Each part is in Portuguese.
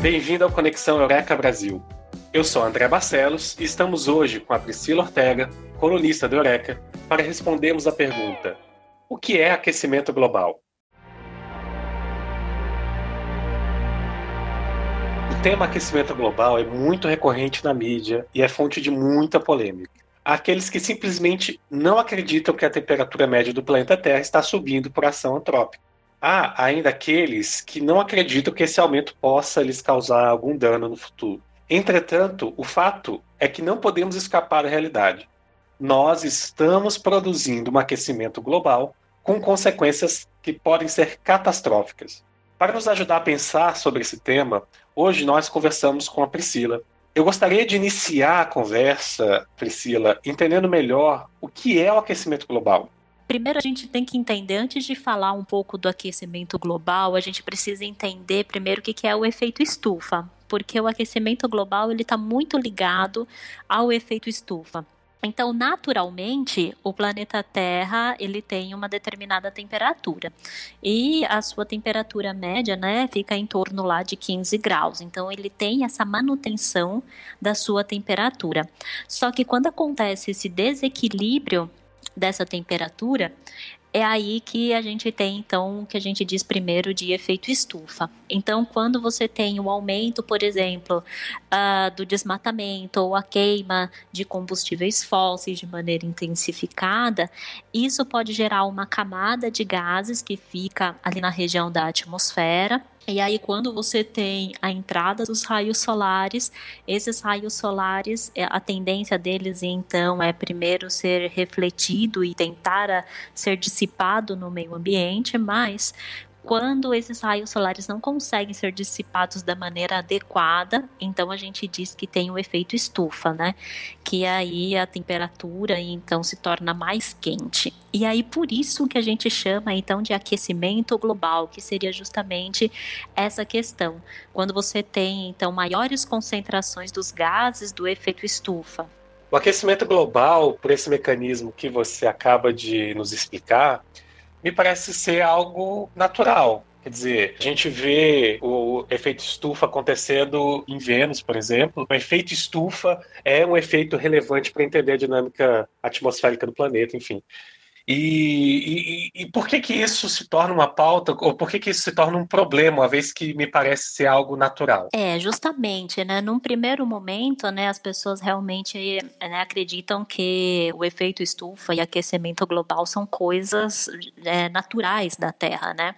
Bem-vindo ao Conexão Eureka Brasil. Eu sou André Barcelos e estamos hoje com a Priscila Ortega, colunista do Eureka, para respondermos a pergunta: O que é aquecimento global? O tema aquecimento global é muito recorrente na mídia e é fonte de muita polêmica. Há aqueles que simplesmente não acreditam que a temperatura média do planeta Terra está subindo por ação antrópica. Há ainda aqueles que não acreditam que esse aumento possa lhes causar algum dano no futuro. Entretanto, o fato é que não podemos escapar da realidade. Nós estamos produzindo um aquecimento global com consequências que podem ser catastróficas. Para nos ajudar a pensar sobre esse tema, hoje nós conversamos com a Priscila. Eu gostaria de iniciar a conversa, Priscila, entendendo melhor o que é o aquecimento global primeiro a gente tem que entender, antes de falar um pouco do aquecimento global, a gente precisa entender primeiro o que é o efeito estufa, porque o aquecimento global ele está muito ligado ao efeito estufa. Então, naturalmente, o planeta Terra ele tem uma determinada temperatura e a sua temperatura média, né, fica em torno lá de 15 graus. Então, ele tem essa manutenção da sua temperatura. Só que quando acontece esse desequilíbrio dessa temperatura, é aí que a gente tem, então, o que a gente diz primeiro de efeito estufa. Então, quando você tem o um aumento, por exemplo, uh, do desmatamento ou a queima de combustíveis fósseis de maneira intensificada, isso pode gerar uma camada de gases que fica ali na região da atmosfera e aí, quando você tem a entrada dos raios solares, esses raios solares, é, a tendência deles, então, é primeiro ser refletido e tentar ser dissipado no meio ambiente, mas quando esses raios solares não conseguem ser dissipados da maneira adequada, então a gente diz que tem o efeito estufa, né? Que aí a temperatura então se torna mais quente. E aí por isso que a gente chama então de aquecimento global, que seria justamente essa questão. Quando você tem então maiores concentrações dos gases do efeito estufa, o aquecimento global, por esse mecanismo que você acaba de nos explicar, me parece ser algo natural. Quer dizer, a gente vê o efeito estufa acontecendo em Vênus, por exemplo. O efeito estufa é um efeito relevante para entender a dinâmica atmosférica do planeta, enfim. E, e, e, por que que isso se torna uma pauta, ou por que que isso se torna um problema, uma vez que me parece ser algo natural? É, justamente, né, num primeiro momento, né, as pessoas realmente né, acreditam que o efeito estufa e aquecimento global são coisas é, naturais da Terra, né,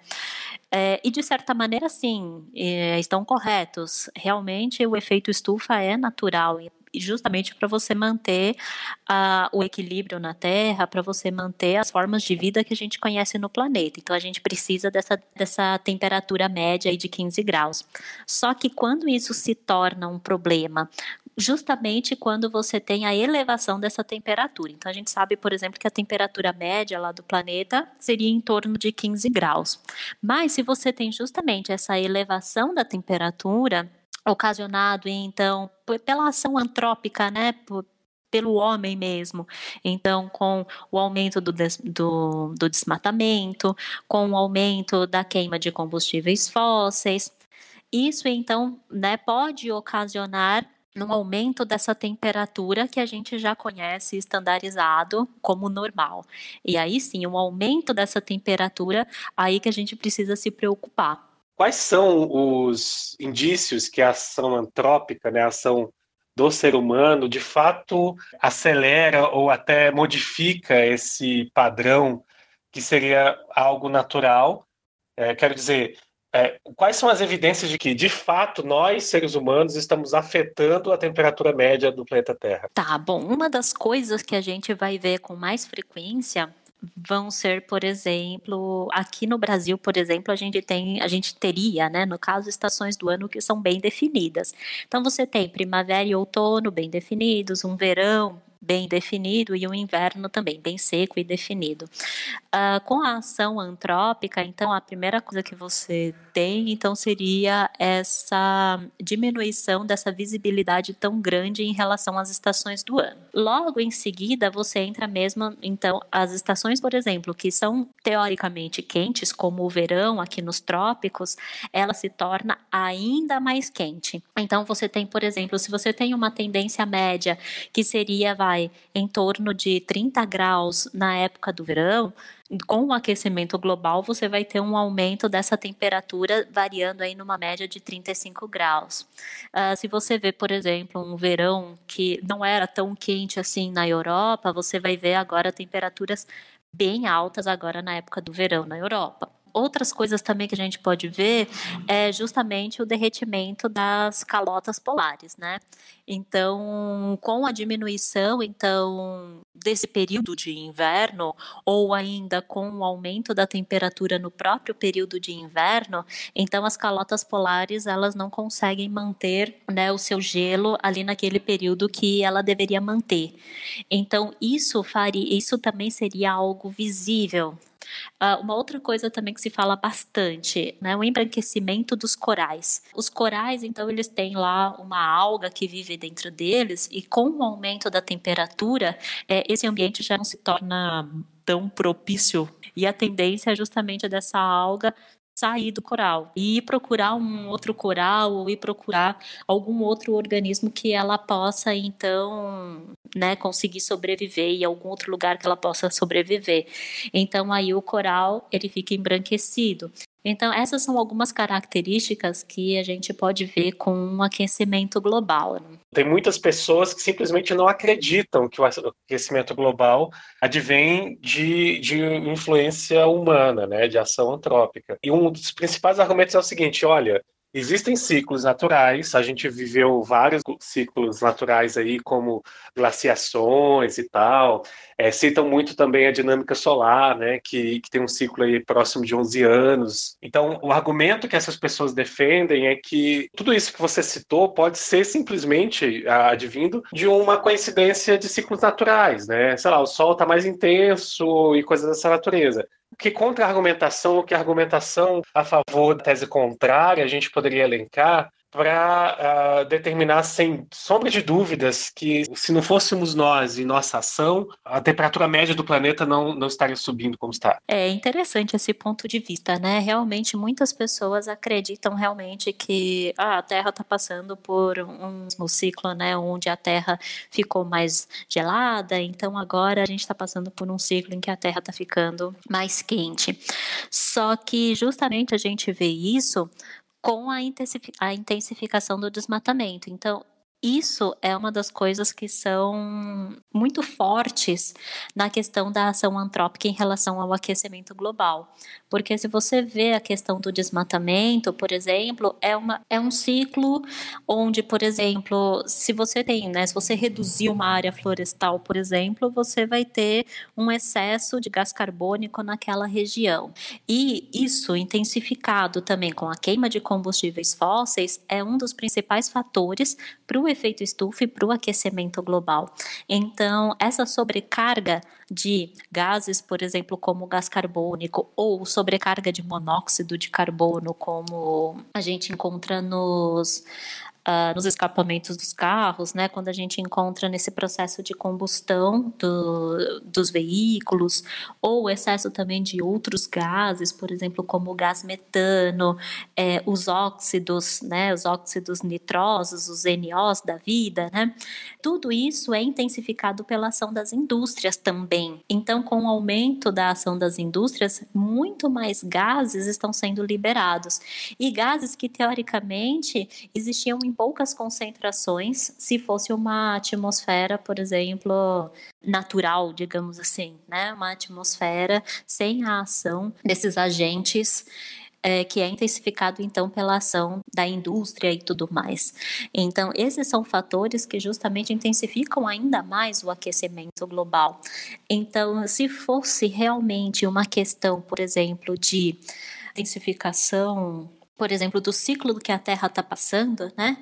é, e de certa maneira, sim, é, estão corretos. Realmente, o efeito estufa é natural justamente para você manter uh, o equilíbrio na Terra, para você manter as formas de vida que a gente conhece no planeta. Então a gente precisa dessa, dessa temperatura média de 15 graus. Só que quando isso se torna um problema, justamente quando você tem a elevação dessa temperatura. Então a gente sabe, por exemplo, que a temperatura média lá do planeta seria em torno de 15 graus. Mas se você tem justamente essa elevação da temperatura, ocasionado então pela ação antrópica, né, pelo homem mesmo. Então, com o aumento do, des, do, do desmatamento, com o aumento da queima de combustíveis fósseis, isso então né, pode ocasionar um aumento dessa temperatura que a gente já conhece estandarizado como normal. E aí sim, um aumento dessa temperatura, aí que a gente precisa se preocupar. Quais são os indícios que a ação antrópica, né, a ação do ser humano, de fato acelera ou até modifica esse padrão que seria algo natural? É, quero dizer, é, quais são as evidências de que, de fato, nós, seres humanos, estamos afetando a temperatura média do planeta Terra? Tá, bom. Uma das coisas que a gente vai ver com mais frequência vão ser, por exemplo, aqui no Brasil, por exemplo, a gente tem, a gente teria, né, no caso, estações do ano que são bem definidas. Então você tem primavera e outono bem definidos, um verão bem definido e um inverno também bem seco e definido. Uh, com a ação antrópica, então a primeira coisa que você tem, então seria essa diminuição dessa visibilidade tão grande em relação às estações do ano. Logo em seguida, você entra mesmo, então, as estações, por exemplo, que são teoricamente quentes, como o verão aqui nos trópicos, ela se torna ainda mais quente. Então, você tem, por exemplo, se você tem uma tendência média que seria, vai, em torno de 30 graus na época do verão, com o aquecimento global, você vai ter um aumento dessa temperatura variando aí numa média de 35 graus. Uh, se você vê, por exemplo, um verão que não era tão quente assim na Europa, você vai ver agora temperaturas bem altas agora na época do verão na Europa outras coisas também que a gente pode ver é justamente o derretimento das calotas polares, né? Então, com a diminuição, então, desse período de inverno, ou ainda com o aumento da temperatura no próprio período de inverno, então as calotas polares elas não conseguem manter né, o seu gelo ali naquele período que ela deveria manter. Então, isso faria, isso também seria algo visível Uh, uma outra coisa também que se fala bastante, né, o embranquecimento dos corais. Os corais, então, eles têm lá uma alga que vive dentro deles e com o aumento da temperatura, é, esse ambiente já não se torna tão propício e a tendência é justamente dessa alga sair do coral e ir procurar um outro coral ou ir procurar algum outro organismo que ela possa então, né, conseguir sobreviver e algum outro lugar que ela possa sobreviver. Então aí o coral ele fica embranquecido. Então, essas são algumas características que a gente pode ver com um aquecimento global. Né? Tem muitas pessoas que simplesmente não acreditam que o aquecimento global advém de, de influência humana, né, de ação antrópica. E um dos principais argumentos é o seguinte: olha, Existem ciclos naturais, a gente viveu vários ciclos naturais aí, como glaciações e tal. É, citam muito também a dinâmica solar, né, que, que tem um ciclo aí próximo de 11 anos. Então, o argumento que essas pessoas defendem é que tudo isso que você citou pode ser simplesmente advindo de uma coincidência de ciclos naturais, né? Sei lá, o Sol está mais intenso e coisas dessa natureza que contra-argumentação, que argumentação a favor da tese contrária a gente poderia elencar para uh, ah, determinar sem sombra de dúvidas que se não fôssemos nós e nossa ação, a temperatura média do planeta não, não estaria subindo como está. É interessante esse ponto de vista, né? Realmente muitas pessoas acreditam realmente que ah, a Terra está passando por um, um ciclo, né, onde a Terra ficou mais gelada, então agora a gente está passando por um ciclo em que a Terra está ficando mais quente. Só que justamente a gente vê isso com a intensificação do desmatamento. Então, isso é uma das coisas que são muito fortes na questão da ação antrópica em relação ao aquecimento global. Porque se você vê a questão do desmatamento, por exemplo, é, uma, é um ciclo onde, por exemplo, se você tem, né, se você reduzir uma área florestal, por exemplo, você vai ter um excesso de gás carbônico naquela região. E isso intensificado também com a queima de combustíveis fósseis é um dos principais fatores para o efeito estufa e para o aquecimento global. Então, essa sobrecarga de gases, por exemplo, como o gás carbônico, ou sobrecarga de monóxido de carbono, como a gente encontra nos uh, nos escapamentos dos carros, né, quando a gente encontra nesse processo de combustão do, dos veículos, ou excesso também de outros gases, por exemplo, como o gás metano, é, os óxidos, né, os óxidos nitrosos, os NOs da vida, né, tudo isso é intensificado pela ação das indústrias também. Então, com o aumento da ação das indústrias, muito mais gases estão sendo liberados. E gases que, teoricamente, existiam em poucas concentrações se fosse uma atmosfera, por exemplo, natural, digamos assim, né? Uma atmosfera sem a ação desses agentes é, que é intensificado então pela ação da indústria e tudo mais. Então, esses são fatores que justamente intensificam ainda mais o aquecimento global. Então, se fosse realmente uma questão, por exemplo, de intensificação por exemplo, do ciclo que a Terra está passando, né?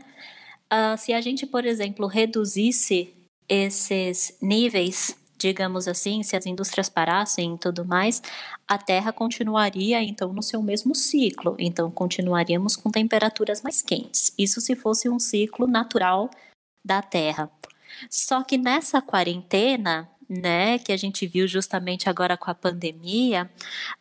Uh, se a gente, por exemplo, reduzisse esses níveis digamos assim, se as indústrias parassem e tudo mais, a Terra continuaria então no seu mesmo ciclo. Então continuaríamos com temperaturas mais quentes. Isso se fosse um ciclo natural da Terra. Só que nessa quarentena, né, que a gente viu justamente agora com a pandemia,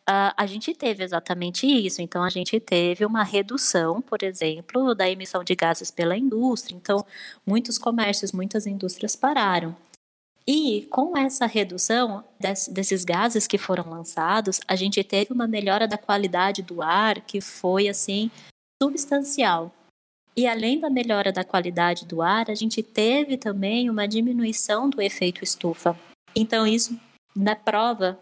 uh, a gente teve exatamente isso. Então, a gente teve uma redução, por exemplo, da emissão de gases pela indústria. Então, muitos comércios, muitas indústrias pararam. E com essa redução desses gases que foram lançados, a gente teve uma melhora da qualidade do ar que foi assim substancial. E além da melhora da qualidade do ar, a gente teve também uma diminuição do efeito estufa. Então, isso na prova,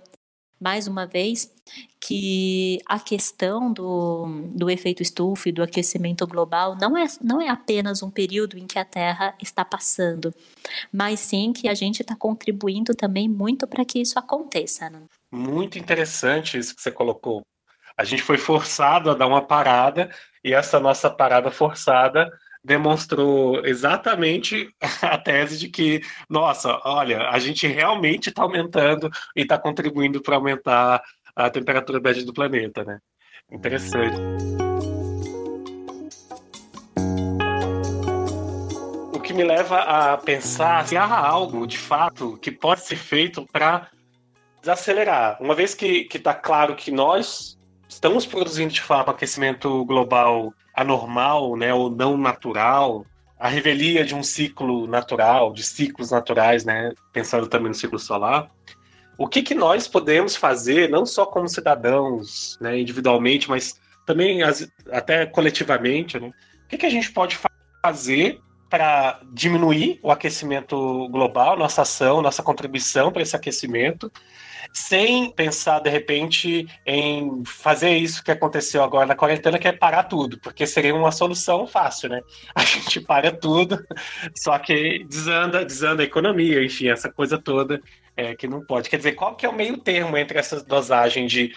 mais uma vez, que a questão do, do efeito estufa e do aquecimento global não é, não é apenas um período em que a Terra está passando, mas sim que a gente está contribuindo também muito para que isso aconteça. Né? Muito interessante isso que você colocou. A gente foi forçado a dar uma parada e essa nossa parada forçada demonstrou exatamente a tese de que, nossa, olha, a gente realmente está aumentando e está contribuindo para aumentar a temperatura média do planeta, né? Interessante. O que me leva a pensar se há algo, de fato, que pode ser feito para desacelerar. Uma vez que está claro que nós estamos produzindo, de fato, aquecimento global anormal, né, ou não natural, a revelia de um ciclo natural, de ciclos naturais, né, pensando também no ciclo solar, o que, que nós podemos fazer, não só como cidadãos, né, individualmente, mas também as, até coletivamente, né? O que, que a gente pode fazer para diminuir o aquecimento global, nossa ação, nossa contribuição para esse aquecimento, sem pensar de repente em fazer isso que aconteceu agora na quarentena, que é parar tudo, porque seria uma solução fácil, né? A gente para tudo, só que desanda, desanda a economia, enfim, essa coisa toda é, que não pode. Quer dizer, qual que é o meio termo entre essa dosagem de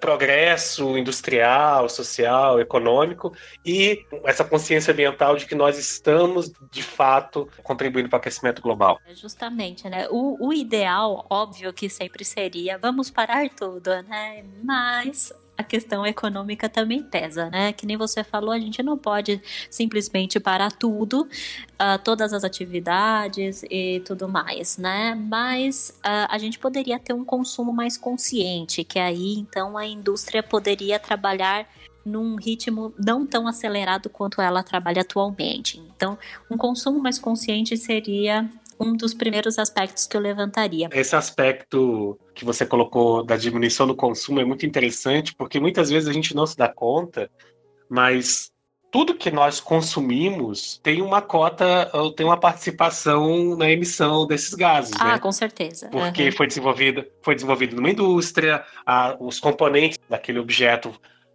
progresso industrial, social, econômico e essa consciência ambiental de que nós estamos, de fato, contribuindo para o aquecimento global. É justamente, né? O, o ideal, óbvio que sempre seria vamos parar tudo, né? Mas a questão econômica também pesa, né? Que nem você falou, a gente não pode simplesmente parar tudo, uh, todas as atividades e tudo mais, né? Mas uh, a gente poderia ter um consumo mais consciente, que aí então a indústria poderia trabalhar num ritmo não tão acelerado quanto ela trabalha atualmente. Então, um consumo mais consciente seria um dos primeiros aspectos que eu levantaria. Esse aspecto que você colocou da diminuição do consumo é muito interessante, porque muitas vezes a gente não se dá conta, mas tudo que nós consumimos tem uma cota ou tem uma participação na emissão desses gases. Ah, né? com certeza. Porque uhum. foi desenvolvido, foi desenvolvido numa indústria, a, os componentes daquele objeto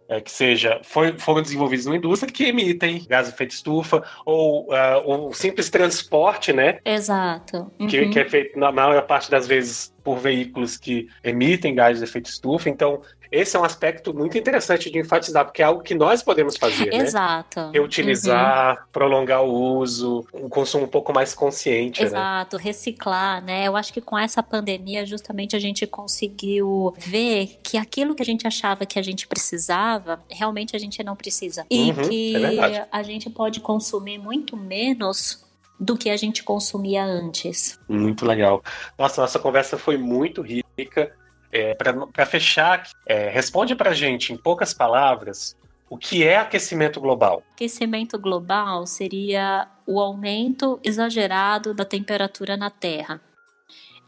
é, que seja foi, foram desenvolvidos numa indústria que emitem gás de efeito estufa ou uh, o simples transporte, né? Exato. Uhum. Que, que, é feito na maior parte das vezes por veículos que emitem gás de efeito estufa. Então esse é um aspecto muito interessante de enfatizar, porque é algo que nós podemos fazer, Exato. né? Reutilizar, uhum. prolongar o uso, um consumo um pouco mais consciente, né? Exato, né? reciclar, né? Eu acho que com essa pandemia, justamente, a gente conseguiu ver que aquilo que a gente achava que a gente precisava, realmente a gente não precisa. E uhum, que é a gente pode consumir muito menos do que a gente consumia antes. Muito legal. Nossa, nossa conversa foi muito rica. É, para fechar, é, responde para a gente, em poucas palavras, o que é aquecimento global? Aquecimento global seria o aumento exagerado da temperatura na Terra.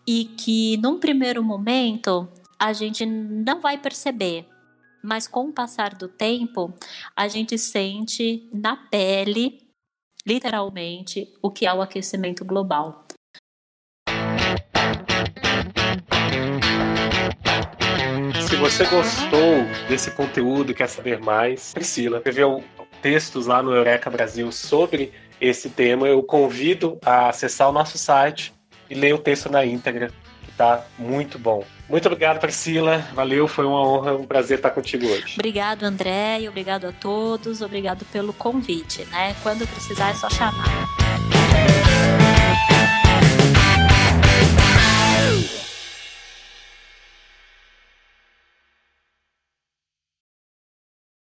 E que, num primeiro momento, a gente não vai perceber, mas com o passar do tempo, a gente sente na pele, literalmente, o que é o aquecimento global. você gostou desse conteúdo, quer saber mais, Priscila escreveu textos lá no Eureka Brasil sobre esse tema. Eu convido a acessar o nosso site e ler o texto na íntegra, está muito bom. Muito obrigado, Priscila. Valeu, foi uma honra, um prazer estar contigo hoje. Obrigado, André, e obrigado a todos. Obrigado pelo convite, né? Quando precisar é só chamar.